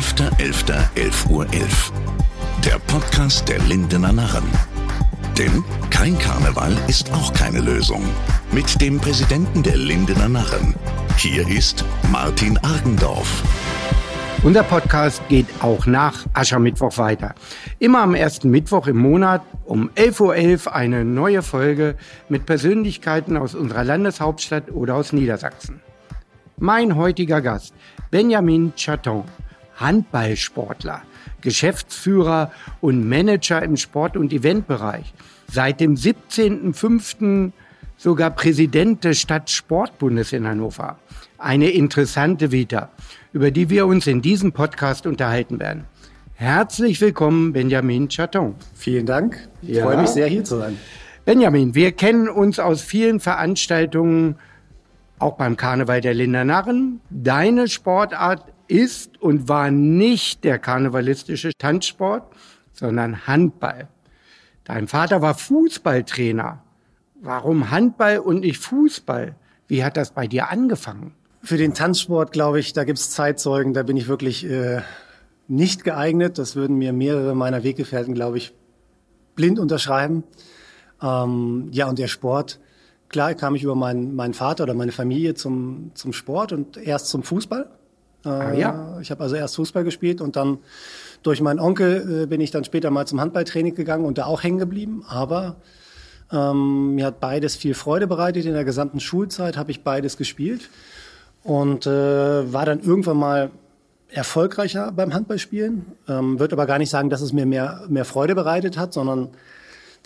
11.11.11 Uhr. 11. Der Podcast der Lindener Narren. Denn kein Karneval ist auch keine Lösung. Mit dem Präsidenten der Lindener Narren. Hier ist Martin Argendorf. Unser Podcast geht auch nach Aschermittwoch weiter. Immer am ersten Mittwoch im Monat um 11.11 Uhr eine neue Folge mit Persönlichkeiten aus unserer Landeshauptstadt oder aus Niedersachsen. Mein heutiger Gast, Benjamin Chaton, Handballsportler, Geschäftsführer und Manager im Sport- und Eventbereich. Seit dem 17.05. sogar Präsident des Stadtsportbundes in Hannover. Eine interessante Vita, über die wir uns in diesem Podcast unterhalten werden. Herzlich willkommen, Benjamin Chaton. Vielen Dank. Ich ja. freue mich sehr, hier zu sein. Benjamin, wir kennen uns aus vielen Veranstaltungen, auch beim Karneval der Linder Narren. Deine Sportart ist und war nicht der karnevalistische Tanzsport, sondern Handball. Dein Vater war Fußballtrainer. Warum Handball und nicht Fußball? Wie hat das bei dir angefangen? Für den Tanzsport, glaube ich, da gibt's Zeitzeugen, da bin ich wirklich äh, nicht geeignet. Das würden mir mehrere meiner Weggefährten, glaube ich, blind unterschreiben. Ähm, ja, und der Sport, klar kam ich über meinen, meinen Vater oder meine Familie zum, zum Sport und erst zum Fußball. Äh, ah, ja. Ich habe also erst Fußball gespielt und dann durch meinen Onkel äh, bin ich dann später mal zum Handballtraining gegangen und da auch hängen geblieben. Aber ähm, mir hat beides viel Freude bereitet. In der gesamten Schulzeit habe ich beides gespielt und äh, war dann irgendwann mal erfolgreicher beim Handballspielen. Ähm, Würde aber gar nicht sagen, dass es mir mehr, mehr Freude bereitet hat, sondern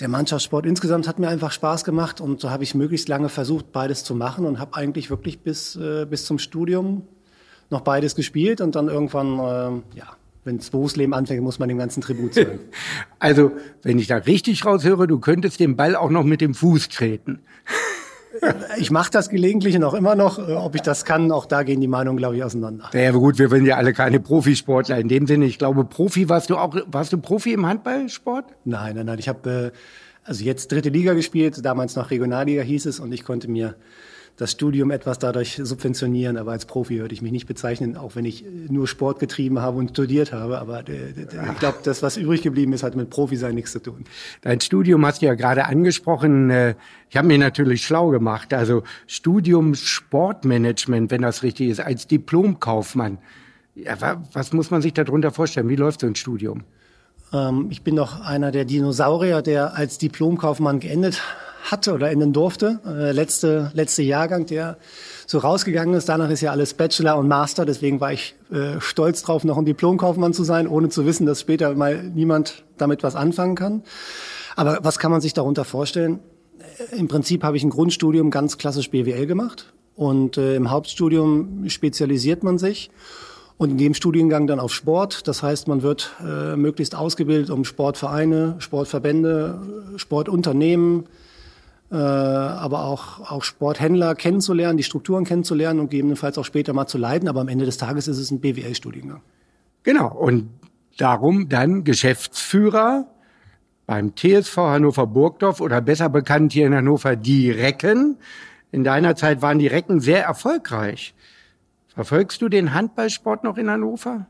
der Mannschaftssport insgesamt hat mir einfach Spaß gemacht und so habe ich möglichst lange versucht, beides zu machen und habe eigentlich wirklich bis, äh, bis zum Studium noch beides gespielt und dann irgendwann, äh, ja, wenn das Berufsleben anfängt, muss man dem ganzen Tribut zahlen. Also, wenn ich da richtig raushöre, du könntest den Ball auch noch mit dem Fuß treten. Ich mache das gelegentlich und auch immer noch. Äh, ob ich das kann, auch da gehen die Meinungen, glaube ich, auseinander. Ja, gut, wir sind ja alle keine Profisportler in dem Sinne. Ich glaube, Profi warst du auch. Warst du Profi im Handballsport? Nein, nein, nein. Ich habe äh, also jetzt dritte Liga gespielt. Damals noch Regionalliga hieß es und ich konnte mir das Studium etwas dadurch subventionieren, aber als Profi würde ich mich nicht bezeichnen, auch wenn ich nur Sport getrieben habe und studiert habe. Aber äh, ich glaube, das, was übrig geblieben ist, hat mit Profi sein nichts zu tun. Dein Studium hast du ja gerade angesprochen. Äh, ich habe mir natürlich schlau gemacht. Also Studium Sportmanagement, wenn das richtig ist, als Diplomkaufmann. Ja, was muss man sich darunter vorstellen? Wie läuft so ein Studium? Ähm, ich bin noch einer der Dinosaurier, der als Diplomkaufmann geendet hatte oder enden durfte. Äh, letzte, letzte Jahrgang, der so rausgegangen ist. Danach ist ja alles Bachelor und Master. Deswegen war ich äh, stolz drauf, noch ein Diplomkaufmann zu sein, ohne zu wissen, dass später mal niemand damit was anfangen kann. Aber was kann man sich darunter vorstellen? Äh, Im Prinzip habe ich ein Grundstudium ganz klassisch BWL gemacht und äh, im Hauptstudium spezialisiert man sich und in dem Studiengang dann auf Sport. Das heißt, man wird äh, möglichst ausgebildet, um Sportvereine, Sportverbände, Sportunternehmen, aber auch, auch Sporthändler kennenzulernen, die Strukturen kennenzulernen und gegebenenfalls auch später mal zu leiten. Aber am Ende des Tages ist es ein BWL-Studiengang. Genau. Und darum dann Geschäftsführer beim TSV Hannover Burgdorf oder besser bekannt hier in Hannover die Recken. In deiner Zeit waren die Recken sehr erfolgreich. Verfolgst du den Handballsport noch in Hannover?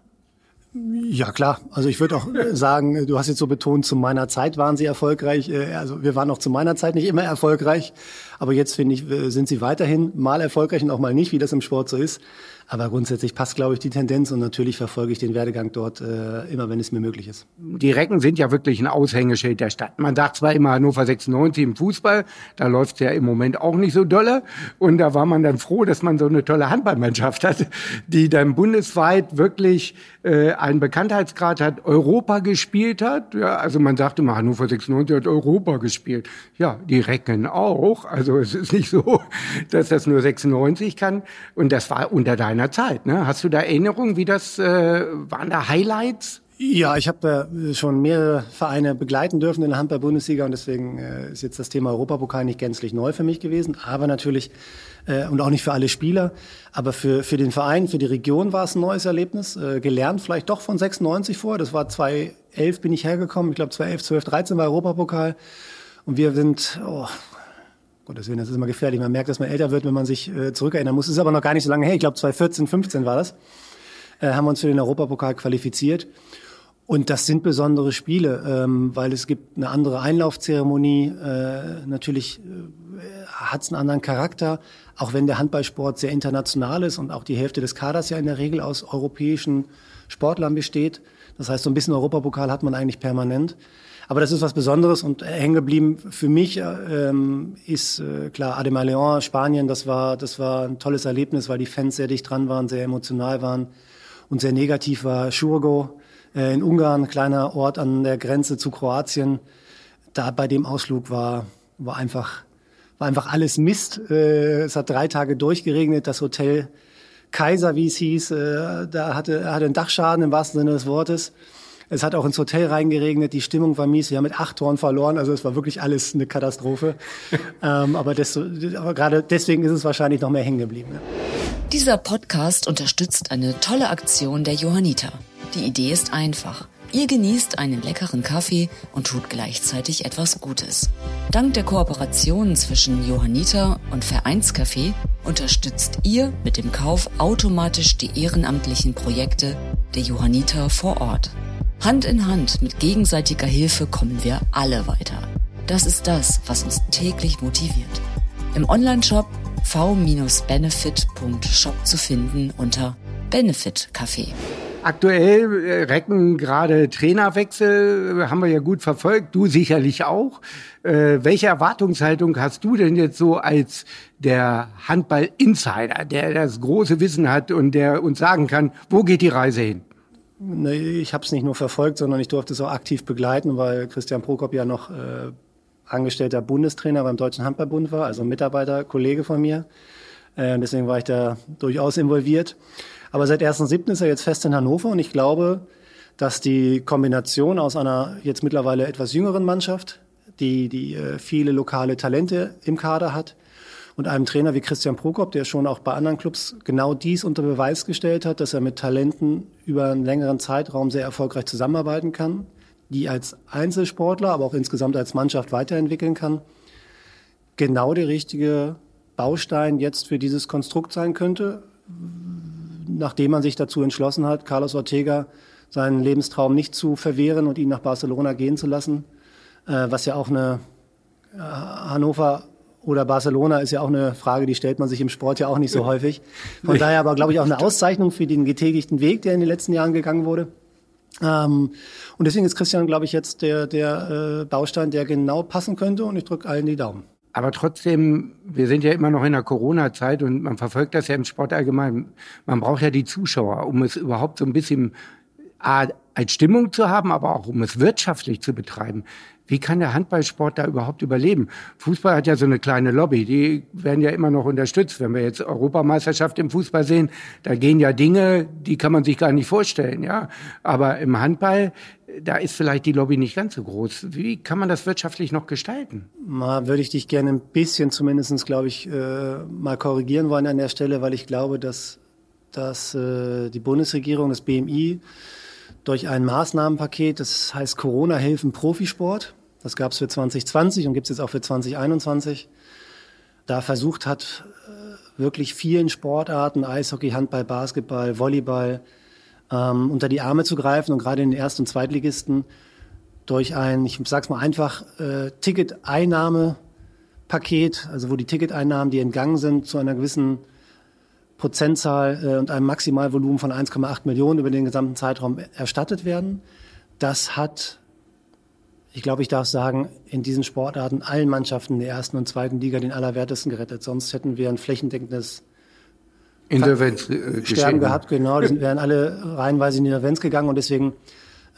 Ja, klar. Also ich würde auch sagen, du hast jetzt so betont, zu meiner Zeit waren sie erfolgreich. Äh, also wir waren auch zu meiner Zeit nicht immer erfolgreich. Aber jetzt finde ich, äh, sind sie weiterhin mal erfolgreich und auch mal nicht, wie das im Sport so ist. Aber grundsätzlich passt, glaube ich, die Tendenz und natürlich verfolge ich den Werdegang dort äh, immer, wenn es mir möglich ist. Die Recken sind ja wirklich ein Aushängeschild der Stadt. Man sagt zwar immer Hannover 96 im Fußball, da läuft ja im Moment auch nicht so dolle. Und da war man dann froh, dass man so eine tolle Handballmannschaft hat, die dann bundesweit wirklich äh, einen Bekanntheitsgrad hat, Europa gespielt hat. Ja, also man sagt immer, Hannover 96 hat Europa gespielt. Ja, die Recken auch. Also es ist nicht so, dass das nur 96 kann. Und das war unter deiner deiner Zeit. Ne? Hast du da Erinnerungen, wie das, äh, waren da Highlights? Ja, ich habe äh, schon mehrere Vereine begleiten dürfen in der Handball-Bundesliga und deswegen äh, ist jetzt das Thema Europapokal nicht gänzlich neu für mich gewesen, aber natürlich äh, und auch nicht für alle Spieler, aber für, für den Verein, für die Region war es ein neues Erlebnis, äh, gelernt vielleicht doch von 96 vor, das war 2011 bin ich hergekommen, ich glaube 2011, 12, 13 war Europapokal und wir sind, oh, Gottes Willen, das ist immer gefährlich. Man merkt, dass man älter wird, wenn man sich äh, zurückerinnern muss. Ist aber noch gar nicht so lange her. Ich glaube, 2014, 15 war das. äh, haben wir uns für den Europapokal qualifiziert. Und das sind besondere Spiele, ähm, weil es gibt eine andere Einlaufzeremonie. Äh, natürlich äh, hat es einen anderen Charakter, auch wenn der Handballsport sehr international ist und auch die Hälfte des Kaders ja in der Regel aus europäischen Sportlern besteht. Das heißt, so ein bisschen Europapokal hat man eigentlich permanent. Aber das ist was Besonderes und hängen geblieben für mich ähm, ist äh, klar Adema Leon, Spanien. Das war das war ein tolles Erlebnis, weil die Fans sehr dicht dran waren, sehr emotional waren und sehr negativ war Schurgo äh, in Ungarn, kleiner Ort an der Grenze zu Kroatien. Da bei dem Ausflug war war einfach war einfach alles Mist. Äh, es hat drei Tage durchgeregnet. Das Hotel Kaiser, wie es hieß, äh, da hatte hatte einen Dachschaden im wahrsten Sinne des Wortes. Es hat auch ins Hotel reingeregnet, die Stimmung war mies, wir haben mit acht Toren verloren, also es war wirklich alles eine Katastrophe. ähm, aber, desto, aber gerade deswegen ist es wahrscheinlich noch mehr hängen geblieben. Ja. Dieser Podcast unterstützt eine tolle Aktion der Johanniter. Die Idee ist einfach. Ihr genießt einen leckeren Kaffee und tut gleichzeitig etwas Gutes. Dank der Kooperation zwischen Johanniter und Vereinscafé unterstützt ihr mit dem Kauf automatisch die ehrenamtlichen Projekte der Johanniter vor Ort. Hand in Hand mit gegenseitiger Hilfe kommen wir alle weiter. Das ist das, was uns täglich motiviert. Im Onlineshop v-benefit.shop zu finden unter Benefit Café. Aktuell äh, recken gerade Trainerwechsel, äh, haben wir ja gut verfolgt, du sicherlich auch. Äh, welche Erwartungshaltung hast du denn jetzt so als der Handball-Insider, der das große Wissen hat und der uns sagen kann, wo geht die Reise hin? Ich habe es nicht nur verfolgt, sondern ich durfte es auch aktiv begleiten, weil Christian Prokop ja noch äh, angestellter Bundestrainer beim Deutschen Handballbund war, also Mitarbeiter, Kollege von mir. Äh, deswegen war ich da durchaus involviert. Aber seit 1.7. ist er jetzt fest in Hannover und ich glaube, dass die Kombination aus einer jetzt mittlerweile etwas jüngeren Mannschaft, die, die äh, viele lokale Talente im Kader hat, und einem Trainer wie Christian Prokop, der schon auch bei anderen Clubs genau dies unter Beweis gestellt hat, dass er mit Talenten über einen längeren Zeitraum sehr erfolgreich zusammenarbeiten kann, die als Einzelsportler, aber auch insgesamt als Mannschaft weiterentwickeln kann, genau der richtige Baustein jetzt für dieses Konstrukt sein könnte, nachdem man sich dazu entschlossen hat, Carlos Ortega seinen Lebenstraum nicht zu verwehren und ihn nach Barcelona gehen zu lassen, äh, was ja auch eine äh, Hannover oder Barcelona ist ja auch eine Frage, die stellt man sich im Sport ja auch nicht so häufig. Von daher aber, glaube ich, auch eine Auszeichnung für den getätigten Weg, der in den letzten Jahren gegangen wurde. Ähm, und deswegen ist Christian, glaube ich, jetzt der, der äh, Baustein, der genau passen könnte und ich drücke allen die Daumen. Aber trotzdem, wir sind ja immer noch in der Corona-Zeit und man verfolgt das ja im Sport allgemein. Man braucht ja die Zuschauer, um es überhaupt so ein bisschen A, als Stimmung zu haben, aber auch um es wirtschaftlich zu betreiben. Wie kann der Handballsport da überhaupt überleben? Fußball hat ja so eine kleine Lobby, die werden ja immer noch unterstützt. Wenn wir jetzt Europameisterschaft im Fußball sehen, da gehen ja Dinge, die kann man sich gar nicht vorstellen, ja. Aber im Handball, da ist vielleicht die Lobby nicht ganz so groß. Wie kann man das wirtschaftlich noch gestalten? Mal würde ich dich gerne ein bisschen zumindestens, glaube ich, äh, mal korrigieren wollen an der Stelle, weil ich glaube, dass, dass äh, die Bundesregierung, das BMI, durch ein Maßnahmenpaket, das heißt Corona-Hilfen Profisport. Das gab es für 2020 und gibt es jetzt auch für 2021. Da versucht hat, äh, wirklich vielen Sportarten, Eishockey, Handball, Basketball, Volleyball, ähm, unter die Arme zu greifen und gerade in den Erst- und Zweitligisten durch ein, ich sag's mal einfach, äh, Ticketeinnahmepaket, also wo die Ticketeinnahmen, die entgangen sind, zu einer gewissen Prozentzahl äh, und einem Maximalvolumen von 1,8 Millionen über den gesamten Zeitraum erstattet werden. Das hat, ich glaube, ich darf sagen, in diesen Sportarten allen Mannschaften der ersten und zweiten Liga den Allerwertesten gerettet. Sonst hätten wir ein flächendeckendes Insolvenz äh, Sterben gehabt. Genau, die wären alle reihenweise in die Insolvenz gegangen und deswegen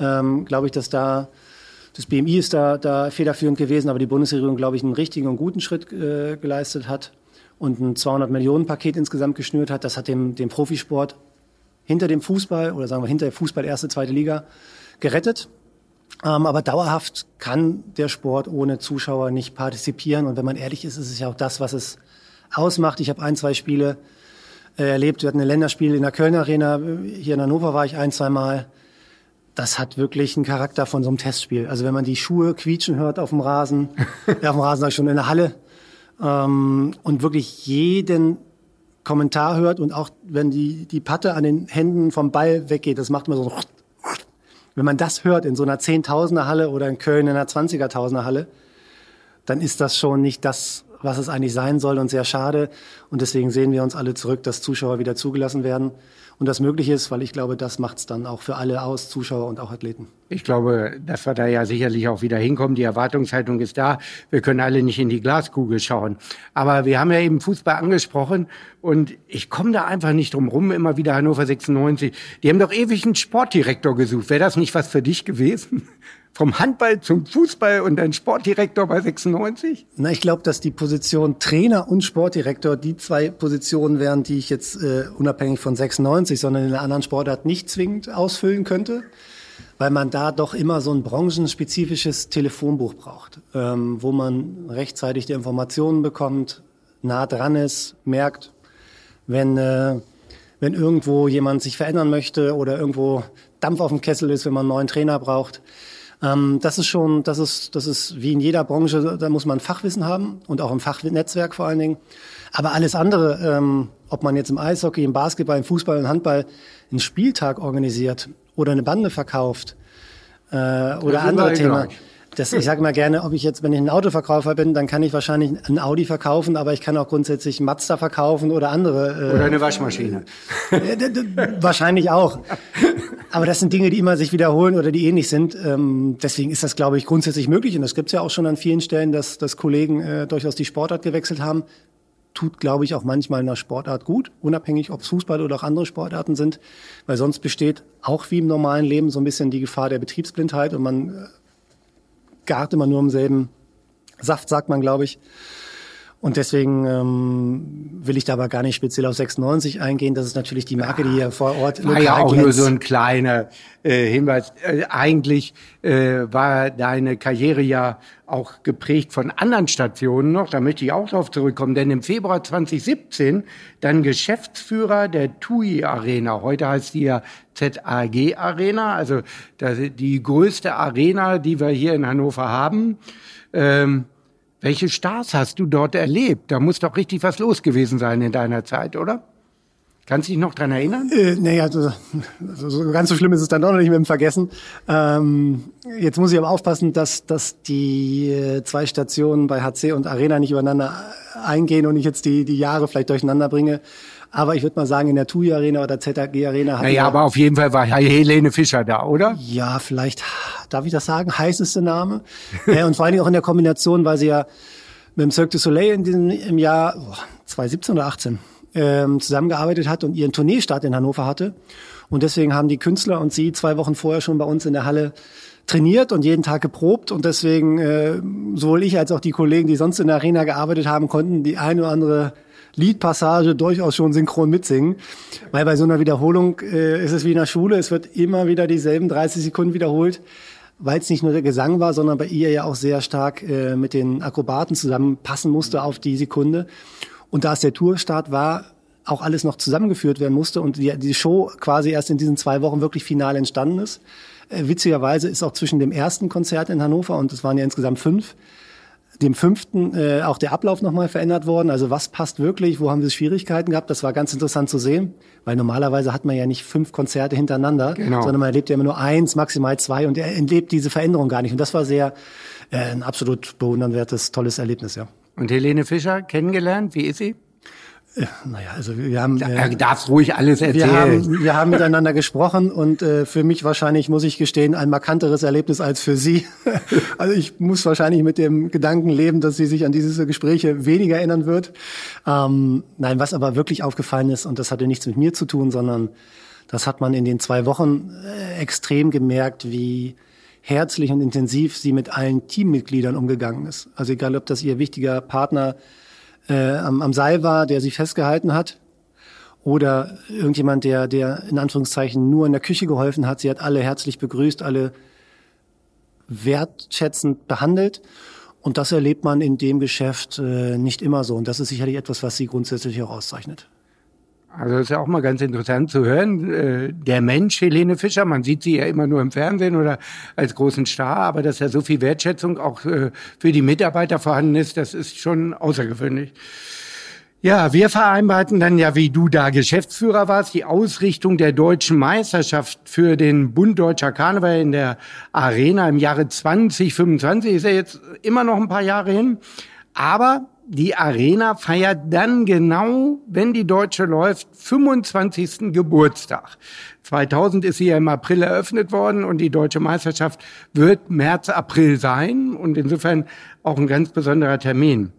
ähm, glaube ich, dass da das BMI ist da, da federführend gewesen, aber die Bundesregierung, glaube ich, einen richtigen und guten Schritt äh, geleistet hat und ein 200 Millionen Paket insgesamt geschnürt hat. Das hat dem, dem Profisport hinter dem Fußball oder sagen wir hinter dem Fußball erste, zweite Liga gerettet. Ähm, aber dauerhaft kann der Sport ohne Zuschauer nicht partizipieren. Und wenn man ehrlich ist, ist es ja auch das, was es ausmacht. Ich habe ein, zwei Spiele äh, erlebt. Wir hatten ein Länderspiel in der Kölner Arena. Hier in Hannover war ich ein, zwei Mal. Das hat wirklich einen Charakter von so einem Testspiel. Also wenn man die Schuhe quietschen hört auf dem Rasen, ja, auf dem Rasen sag ich schon in der Halle, ähm, und wirklich jeden Kommentar hört und auch wenn die, die Patte an den Händen vom Ball weggeht, das macht man so. Wenn man das hört in so einer Zehntausender Halle oder in Köln in einer Zwanzigertausender Halle, dann ist das schon nicht das, was es eigentlich sein soll und sehr schade. Und deswegen sehen wir uns alle zurück, dass Zuschauer wieder zugelassen werden und das möglich ist, weil ich glaube, das macht es dann auch für alle aus, Zuschauer und auch Athleten. Ich glaube, dass wir da ja sicherlich auch wieder hinkommen. Die Erwartungshaltung ist da. Wir können alle nicht in die Glaskugel schauen. Aber wir haben ja eben Fußball angesprochen und ich komme da einfach nicht drum rum, immer wieder Hannover 96. Die haben doch ewig einen Sportdirektor gesucht. Wäre das nicht was für dich gewesen? Vom Handball zum Fußball und ein Sportdirektor bei 96? Na, ich glaube, dass die Position Trainer und Sportdirektor die zwei Positionen wären, die ich jetzt äh, unabhängig von 96, sondern in einer anderen Sportart nicht zwingend ausfüllen könnte, weil man da doch immer so ein branchenspezifisches Telefonbuch braucht, ähm, wo man rechtzeitig die Informationen bekommt, nah dran ist, merkt, wenn äh, wenn irgendwo jemand sich verändern möchte oder irgendwo Dampf auf dem Kessel ist, wenn man einen neuen Trainer braucht. Ähm, das ist schon, das ist, das ist wie in jeder Branche, da muss man Fachwissen haben und auch im Fachnetzwerk vor allen Dingen. Aber alles andere, ähm, ob man jetzt im Eishockey, im Basketball, im Fußball, im Handball einen Spieltag organisiert oder eine Bande verkauft äh, oder andere Themen. Das, ich sage mal gerne, ob ich jetzt, wenn ich ein Autoverkäufer bin, dann kann ich wahrscheinlich ein Audi verkaufen, aber ich kann auch grundsätzlich Mazda verkaufen oder andere. Äh, oder eine Waschmaschine. wahrscheinlich auch. Aber das sind Dinge, die immer sich wiederholen oder die ähnlich sind. Ähm, deswegen ist das, glaube ich, grundsätzlich möglich. Und das gibt es ja auch schon an vielen Stellen, dass, dass Kollegen äh, durchaus die Sportart gewechselt haben. Tut, glaube ich, auch manchmal in der Sportart gut, unabhängig, ob es Fußball oder auch andere Sportarten sind. Weil sonst besteht auch wie im normalen Leben so ein bisschen die Gefahr der Betriebsblindheit und man äh, gart immer nur im selben Saft, sagt man, glaube ich. Und deswegen ähm, will ich da aber gar nicht speziell auf 96 eingehen. Das ist natürlich die Marke, die hier vor Ort war ja auch nur so ein kleiner äh, Hinweis. Äh, eigentlich äh, war deine Karriere ja auch geprägt von anderen Stationen noch. Da möchte ich auch darauf zurückkommen. Denn im Februar 2017 dann Geschäftsführer der TUI Arena. Heute heißt die ja ZAG Arena, also die größte Arena, die wir hier in Hannover haben. Ähm, welche Stars hast du dort erlebt? Da muss doch richtig was los gewesen sein in deiner Zeit, oder? Kannst du dich noch dran erinnern? Äh, naja, also, so ganz so schlimm ist es dann doch noch nicht mit dem Vergessen. Ähm, jetzt muss ich aber aufpassen, dass, dass die äh, zwei Stationen bei HC und Arena nicht übereinander eingehen und ich jetzt die, die Jahre vielleicht durcheinander bringe. Aber ich würde mal sagen, in der TUI Arena oder ZAG Arena. Naja, aber auf jeden Fall war Helene Fischer da, oder? Ja, vielleicht, darf ich das sagen, heißeste Name. und vor allen Dingen auch in der Kombination, weil sie ja mit dem Cirque du Soleil in diesem, im Jahr oh, 2017 oder 18 ähm, zusammengearbeitet hat und ihren Tourneestart in Hannover hatte. Und deswegen haben die Künstler und sie zwei Wochen vorher schon bei uns in der Halle trainiert und jeden Tag geprobt und deswegen äh, sowohl ich als auch die Kollegen, die sonst in der Arena gearbeitet haben, konnten die eine oder andere Liedpassage durchaus schon synchron mitsingen. Weil bei so einer Wiederholung äh, ist es wie in der Schule, es wird immer wieder dieselben 30 Sekunden wiederholt, weil es nicht nur der Gesang war, sondern bei ihr ja auch sehr stark äh, mit den Akrobaten zusammenpassen musste auf die Sekunde. Und da es der Tourstart war, auch alles noch zusammengeführt werden musste und die, die Show quasi erst in diesen zwei Wochen wirklich final entstanden ist. Äh, witzigerweise ist auch zwischen dem ersten Konzert in Hannover und es waren ja insgesamt fünf, dem fünften äh, auch der Ablauf nochmal verändert worden. Also was passt wirklich, wo haben wir Schwierigkeiten gehabt? Das war ganz interessant zu sehen, weil normalerweise hat man ja nicht fünf Konzerte hintereinander, genau. sondern man erlebt ja immer nur eins, maximal zwei und er erlebt diese Veränderung gar nicht. Und das war sehr äh, ein absolut bewundernswertes, tolles Erlebnis, ja. Und Helene Fischer kennengelernt, wie ist sie? Naja, also wir haben. Ja, äh, darfst ruhig alles erzählen. Wir haben, wir haben miteinander gesprochen und äh, für mich wahrscheinlich, muss ich gestehen, ein markanteres Erlebnis als für Sie. also ich muss wahrscheinlich mit dem Gedanken leben, dass sie sich an diese Gespräche weniger erinnern wird. Ähm, nein, was aber wirklich aufgefallen ist, und das hatte nichts mit mir zu tun, sondern das hat man in den zwei Wochen äh, extrem gemerkt, wie herzlich und intensiv sie mit allen Teammitgliedern umgegangen ist. Also egal, ob das ihr wichtiger Partner äh, am, am Seil war, der sie festgehalten hat. Oder irgendjemand, der, der in Anführungszeichen nur in der Küche geholfen hat. Sie hat alle herzlich begrüßt, alle wertschätzend behandelt. Und das erlebt man in dem Geschäft äh, nicht immer so. Und das ist sicherlich etwas, was sie grundsätzlich auch auszeichnet. Also ist ja auch mal ganz interessant zu hören. Äh, der Mensch Helene Fischer, man sieht sie ja immer nur im Fernsehen oder als großen Star, aber dass ja so viel Wertschätzung auch äh, für die Mitarbeiter vorhanden ist, das ist schon außergewöhnlich. Ja, wir vereinbarten dann ja, wie du da Geschäftsführer warst, die Ausrichtung der deutschen Meisterschaft für den Bund Deutscher Karneval in der Arena im Jahre 2025. Ist ja jetzt immer noch ein paar Jahre hin. Aber die Arena feiert dann genau, wenn die Deutsche läuft, 25. Geburtstag. 2000 ist sie ja im April eröffnet worden und die Deutsche Meisterschaft wird März, April sein und insofern auch ein ganz besonderer Termin.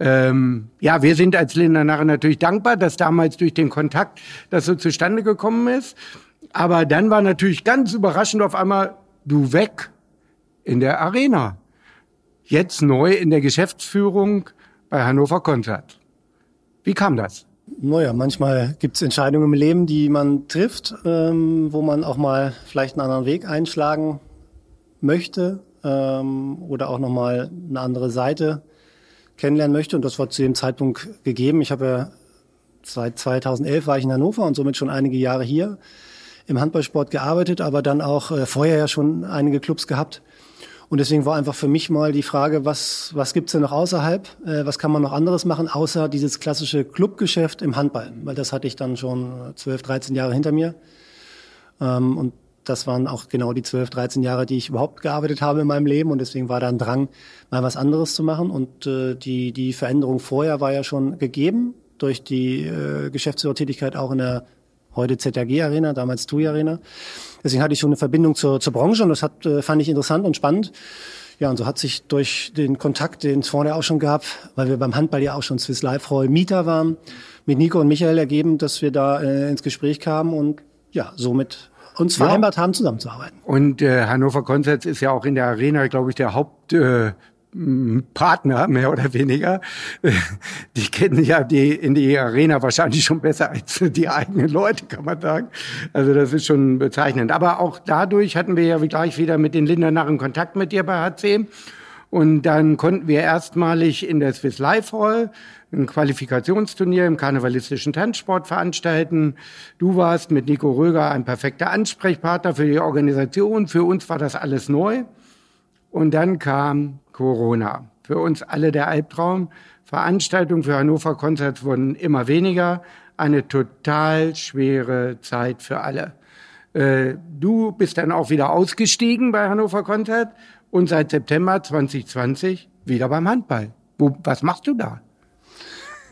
Ähm, ja, wir sind als Lindernarre natürlich dankbar, dass damals durch den Kontakt das so zustande gekommen ist. Aber dann war natürlich ganz überraschend auf einmal du weg in der Arena. Jetzt neu in der Geschäftsführung bei Hannover Konzert. Wie kam das? Naja, manchmal gibt es Entscheidungen im Leben, die man trifft, ähm, wo man auch mal vielleicht einen anderen Weg einschlagen möchte ähm, oder auch nochmal eine andere Seite kennenlernen möchte. Und das war zu dem Zeitpunkt gegeben. Ich habe ja seit 2011 war ich in Hannover und somit schon einige Jahre hier im Handballsport gearbeitet, aber dann auch äh, vorher ja schon einige Clubs gehabt. Und deswegen war einfach für mich mal die Frage, was, was gibt's denn noch außerhalb? Äh, was kann man noch anderes machen, außer dieses klassische Clubgeschäft im Handball? Weil das hatte ich dann schon 12, 13 Jahre hinter mir. Ähm, und das waren auch genau die 12, 13 Jahre, die ich überhaupt gearbeitet habe in meinem Leben und deswegen war da ein Drang, mal was anderes zu machen und äh, die, die Veränderung vorher war ja schon gegeben durch die äh, Geschäftsführertätigkeit auch in der heute ZRG Arena, damals TUI Arena. Deswegen hatte ich schon eine Verbindung zur, zur Branche und das hat, äh, fand ich interessant und spannend. Ja, und so hat sich durch den Kontakt, den es vorher auch schon gab, weil wir beim Handball ja auch schon Swiss Life Roll Mieter waren, mit Nico und Michael ergeben, dass wir da äh, ins Gespräch kamen und ja, somit uns vereinbart ja. haben, zusammenzuarbeiten. Und äh, Hannover Concerts ist ja auch in der Arena, glaube ich, der Haupt. Äh Partner, mehr oder weniger. Die kennen ja die in die Arena wahrscheinlich schon besser als die eigenen Leute, kann man sagen. Also das ist schon bezeichnend. Aber auch dadurch hatten wir ja gleich wieder mit den Lindernarren Kontakt mit dir bei HC. Und dann konnten wir erstmalig in der Swiss Life Hall ein Qualifikationsturnier im karnevalistischen Tanzsport veranstalten. Du warst mit Nico Röger ein perfekter Ansprechpartner für die Organisation. Für uns war das alles neu. Und dann kam Corona. Für uns alle der Albtraum. Veranstaltungen für Hannover Konzert wurden immer weniger. Eine total schwere Zeit für alle. Äh, du bist dann auch wieder ausgestiegen bei Hannover Konzert und seit September 2020 wieder beim Handball. Wo, was machst du da?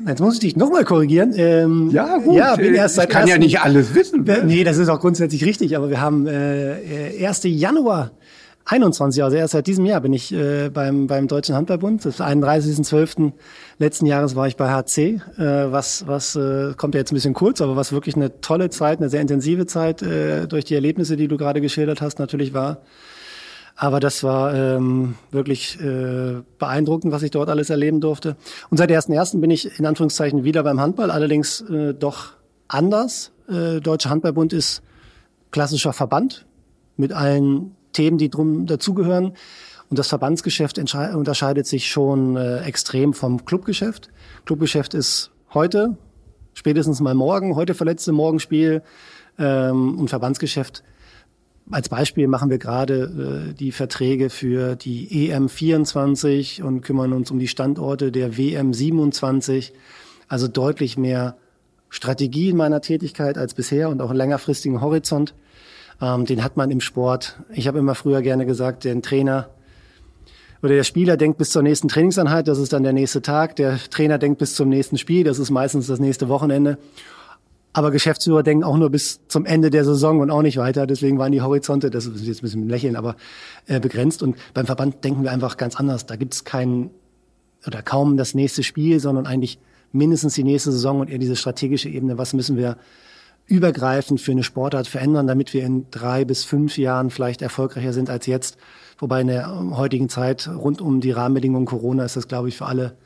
Jetzt muss ich dich nochmal korrigieren. Ähm, ja, gut. Ja, bin erst seit ich kann ja nicht alles wissen. Ne? Nee, das ist auch grundsätzlich richtig, aber wir haben äh, 1. Januar 21, also erst seit diesem Jahr bin ich äh, beim, beim Deutschen Handballbund. Das 31.12. letzten Jahres war ich bei HC, äh, was, was äh, kommt ja jetzt ein bisschen kurz, aber was wirklich eine tolle Zeit, eine sehr intensive Zeit äh, durch die Erlebnisse, die du gerade geschildert hast, natürlich war. Aber das war ähm, wirklich äh, beeindruckend, was ich dort alles erleben durfte. Und seit 1.1. bin ich in Anführungszeichen wieder beim Handball, allerdings äh, doch anders. Äh, Deutscher Handballbund ist klassischer Verband mit allen Themen, die drum dazugehören. Und das Verbandsgeschäft unterscheidet sich schon äh, extrem vom Clubgeschäft. Clubgeschäft ist heute, spätestens mal morgen, heute verletzte Morgenspiel. Ähm, und Verbandsgeschäft als Beispiel machen wir gerade äh, die Verträge für die EM 24 und kümmern uns um die Standorte der WM 27. Also deutlich mehr Strategie in meiner Tätigkeit als bisher und auch einen längerfristigen Horizont. Ähm, den hat man im Sport. Ich habe immer früher gerne gesagt, der Trainer oder der Spieler denkt bis zur nächsten Trainingseinheit, das ist dann der nächste Tag. Der Trainer denkt bis zum nächsten Spiel, das ist meistens das nächste Wochenende. Aber Geschäftsführer denken auch nur bis zum Ende der Saison und auch nicht weiter. Deswegen waren die Horizonte, das ist jetzt ein bisschen lächeln, aber äh, begrenzt. Und beim Verband denken wir einfach ganz anders. Da gibt es kein oder kaum das nächste Spiel, sondern eigentlich mindestens die nächste Saison und eher diese strategische Ebene. Was müssen wir übergreifend für eine Sportart verändern, damit wir in drei bis fünf Jahren vielleicht erfolgreicher sind als jetzt? Wobei in der heutigen Zeit rund um die Rahmenbedingungen Corona ist das, glaube ich, für alle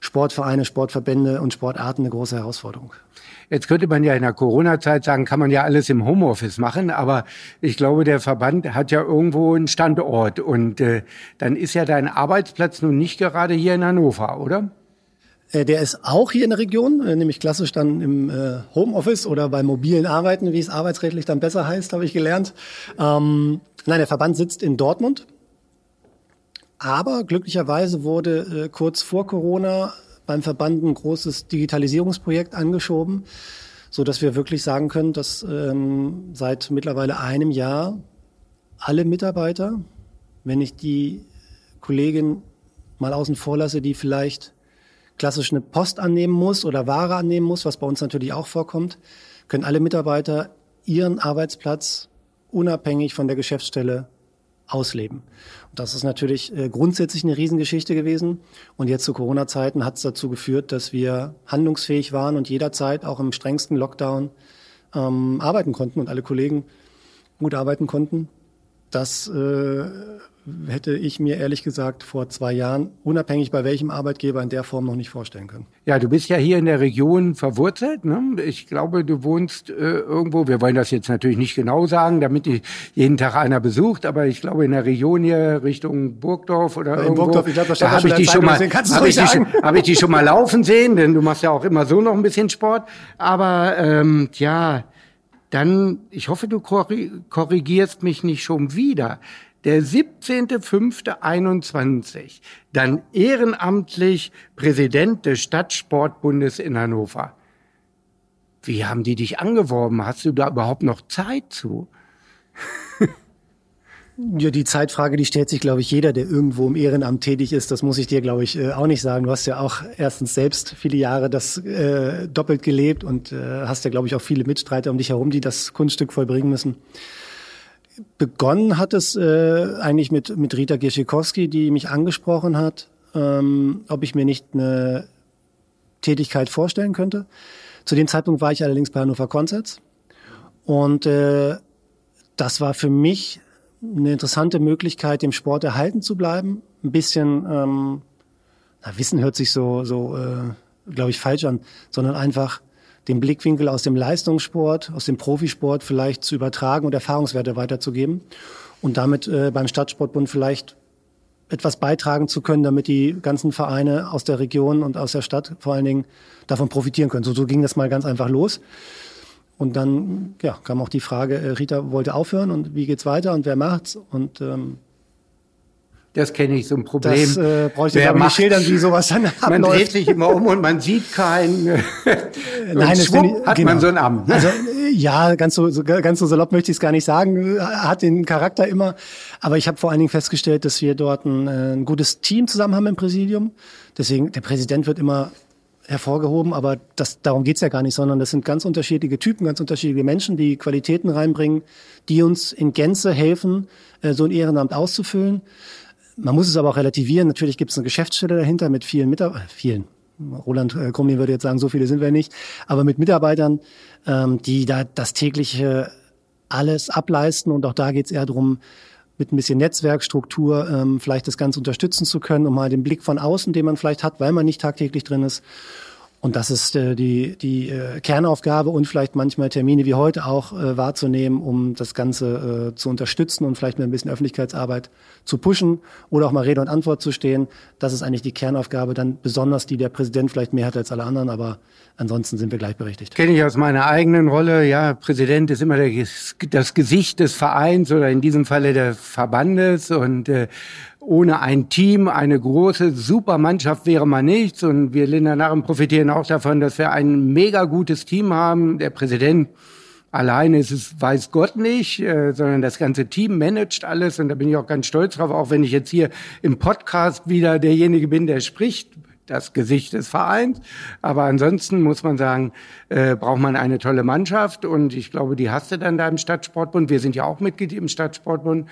Sportvereine, Sportverbände und Sportarten eine große Herausforderung. Jetzt könnte man ja in der Corona-Zeit sagen, kann man ja alles im Homeoffice machen, aber ich glaube, der Verband hat ja irgendwo einen Standort und äh, dann ist ja dein Arbeitsplatz nun nicht gerade hier in Hannover, oder? Äh, der ist auch hier in der Region, äh, nämlich klassisch dann im äh, Homeoffice oder bei mobilen Arbeiten, wie es arbeitsrechtlich dann besser heißt, habe ich gelernt. Ähm, nein, der Verband sitzt in Dortmund. Aber glücklicherweise wurde äh, kurz vor Corona beim Verband ein großes Digitalisierungsprojekt angeschoben, so dass wir wirklich sagen können, dass ähm, seit mittlerweile einem Jahr alle Mitarbeiter, wenn ich die Kollegin mal außen vor lasse, die vielleicht klassisch eine Post annehmen muss oder Ware annehmen muss, was bei uns natürlich auch vorkommt, können alle Mitarbeiter ihren Arbeitsplatz unabhängig von der Geschäftsstelle ausleben. Und das ist natürlich äh, grundsätzlich eine Riesengeschichte gewesen. Und jetzt zu Corona-Zeiten hat es dazu geführt, dass wir handlungsfähig waren und jederzeit auch im strengsten Lockdown ähm, arbeiten konnten und alle Kollegen gut arbeiten konnten. Das äh, hätte ich mir ehrlich gesagt vor zwei Jahren, unabhängig bei welchem Arbeitgeber, in der Form noch nicht vorstellen können. Ja, du bist ja hier in der Region verwurzelt. Ne? Ich glaube, du wohnst äh, irgendwo, wir wollen das jetzt natürlich nicht genau sagen, damit die jeden Tag einer besucht, aber ich glaube in der Region hier Richtung Burgdorf oder in irgendwo. Burgdorf, ich glaube, da habe ich die schon mal, habe ich, die, hab ich die schon mal laufen sehen, denn du machst ja auch immer so noch ein bisschen Sport. Aber ähm, ja, dann, ich hoffe, du korrigierst mich nicht schon wieder der 17.05.21 dann ehrenamtlich Präsident des Stadtsportbundes in Hannover. Wie haben die dich angeworben? Hast du da überhaupt noch Zeit zu? Ja, die Zeitfrage, die stellt sich, glaube ich, jeder, der irgendwo im Ehrenamt tätig ist. Das muss ich dir, glaube ich, äh, auch nicht sagen. Du hast ja auch erstens selbst viele Jahre das äh, doppelt gelebt und äh, hast ja, glaube ich, auch viele Mitstreiter um dich herum, die das Kunststück vollbringen müssen. Begonnen hat es äh, eigentlich mit, mit Rita Gierschikowski, die mich angesprochen hat, ähm, ob ich mir nicht eine Tätigkeit vorstellen könnte. Zu dem Zeitpunkt war ich allerdings bei Hannover Concerts und äh, das war für mich eine interessante Möglichkeit, dem Sport erhalten zu bleiben. Ein bisschen, ähm, na, Wissen hört sich so, so äh, glaube ich, falsch an, sondern einfach den Blickwinkel aus dem Leistungssport, aus dem Profisport vielleicht zu übertragen und Erfahrungswerte weiterzugeben und damit äh, beim Stadtsportbund vielleicht etwas beitragen zu können, damit die ganzen Vereine aus der Region und aus der Stadt vor allen Dingen davon profitieren können. So, so ging das mal ganz einfach los. Und dann ja, kam auch die Frage, äh, Rita wollte aufhören und wie geht's weiter und wer macht's? Und ähm, das kenne ich, so ein Problem. Das äh, bräuchte ich nicht schildern, wie sowas dann abläuft. Man dreht sich immer um und man sieht keinen. Äh, Nein, das schwupp, hat genau. man so ein Amt. Ne? Also ja, ganz so, so ganz so salopp möchte ich es gar nicht sagen. Hat den Charakter immer. Aber ich habe vor allen Dingen festgestellt, dass wir dort ein, äh, ein gutes Team zusammen haben im Präsidium. Deswegen, der Präsident wird immer hervorgehoben, aber das, darum geht's ja gar nicht, sondern das sind ganz unterschiedliche Typen, ganz unterschiedliche Menschen, die Qualitäten reinbringen, die uns in Gänze helfen, äh, so ein Ehrenamt auszufüllen. Man muss es aber auch relativieren. Natürlich gibt es eine Geschäftsstelle dahinter mit vielen Mitarbeitern, vielen. Roland äh, Krumlin würde jetzt sagen, so viele sind wir nicht, aber mit Mitarbeitern, ähm, die da das tägliche alles ableisten und auch da geht es eher darum, mit ein bisschen Netzwerkstruktur ähm, vielleicht das Ganze unterstützen zu können, um mal den Blick von außen, den man vielleicht hat, weil man nicht tagtäglich drin ist, und das ist äh, die, die äh, Kernaufgabe und vielleicht manchmal Termine wie heute auch äh, wahrzunehmen, um das Ganze äh, zu unterstützen und vielleicht mit ein bisschen Öffentlichkeitsarbeit zu pushen oder auch mal Rede und Antwort zu stehen. Das ist eigentlich die Kernaufgabe, dann besonders die der Präsident vielleicht mehr hat als alle anderen, aber ansonsten sind wir gleichberechtigt. Kenne ich aus meiner eigenen Rolle. Ja, Präsident ist immer der, das Gesicht des Vereins oder in diesem Falle des Verbandes und äh, ohne ein Team, eine große Supermannschaft wäre man nichts. Und wir Lindernarren profitieren auch davon, dass wir ein mega gutes Team haben. Der Präsident alleine ist es, weiß Gott nicht, äh, sondern das ganze Team managt alles. Und da bin ich auch ganz stolz drauf, auch wenn ich jetzt hier im Podcast wieder derjenige bin, der spricht das Gesicht des Vereins. Aber ansonsten muss man sagen, äh, braucht man eine tolle Mannschaft. Und ich glaube, die hast du dann da im Stadtsportbund. Wir sind ja auch Mitglied im Stadtsportbund.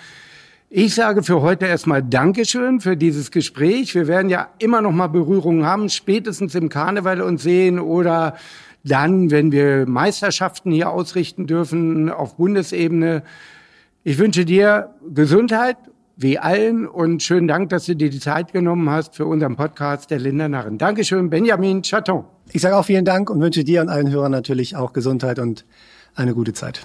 Ich sage für heute erstmal Dankeschön für dieses Gespräch. Wir werden ja immer noch mal Berührungen haben, spätestens im Karneval uns sehen oder dann, wenn wir Meisterschaften hier ausrichten dürfen auf Bundesebene. Ich wünsche dir Gesundheit, wie allen, und schönen Dank, dass du dir die Zeit genommen hast für unseren Podcast der Lindernarren. Dankeschön, Benjamin Chaton. Ich sage auch vielen Dank und wünsche dir und allen Hörern natürlich auch Gesundheit und eine gute Zeit.